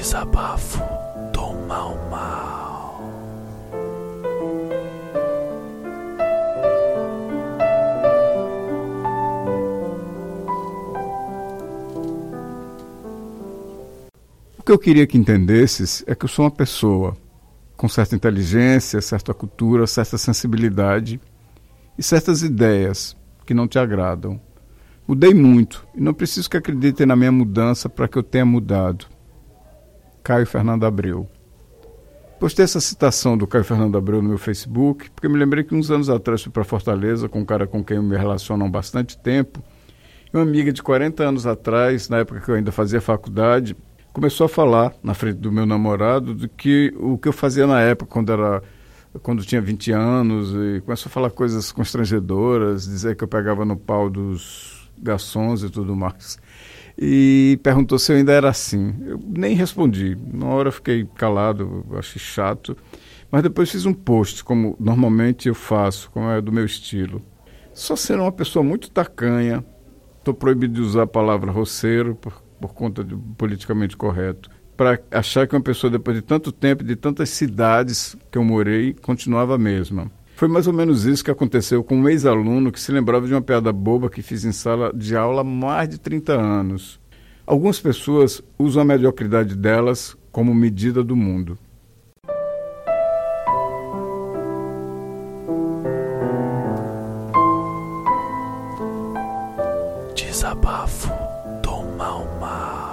Desabafo do Mal Mal. O que eu queria que entendesses é que eu sou uma pessoa com certa inteligência, certa cultura, certa sensibilidade e certas ideias que não te agradam. Mudei muito e não preciso que acreditem na minha mudança para que eu tenha mudado. Caio Fernando Abreu. Postei essa citação do Caio Fernando Abreu no meu Facebook, porque me lembrei que uns anos atrás fui para Fortaleza com um cara com quem eu me relaciono há bastante tempo. E uma amiga de 40 anos atrás, na época que eu ainda fazia faculdade, começou a falar na frente do meu namorado do que o que eu fazia na época, quando era quando tinha 20 anos, e começou a falar coisas constrangedoras, dizer que eu pegava no pau dos garçons e tudo mais e perguntou se eu ainda era assim. Eu nem respondi. Na hora eu fiquei calado, achei chato. Mas depois fiz um post, como normalmente eu faço, como é do meu estilo. Só sendo uma pessoa muito tacanha, estou proibido de usar a palavra roceiro por, por conta do politicamente correto. Para achar que uma pessoa, depois de tanto tempo, de tantas cidades que eu morei, continuava a mesma. Foi mais ou menos isso que aconteceu com um ex-aluno que se lembrava de uma piada boba que fiz em sala de aula há mais de 30 anos. Algumas pessoas usam a mediocridade delas como medida do mundo. Desabafo do Mal Mal.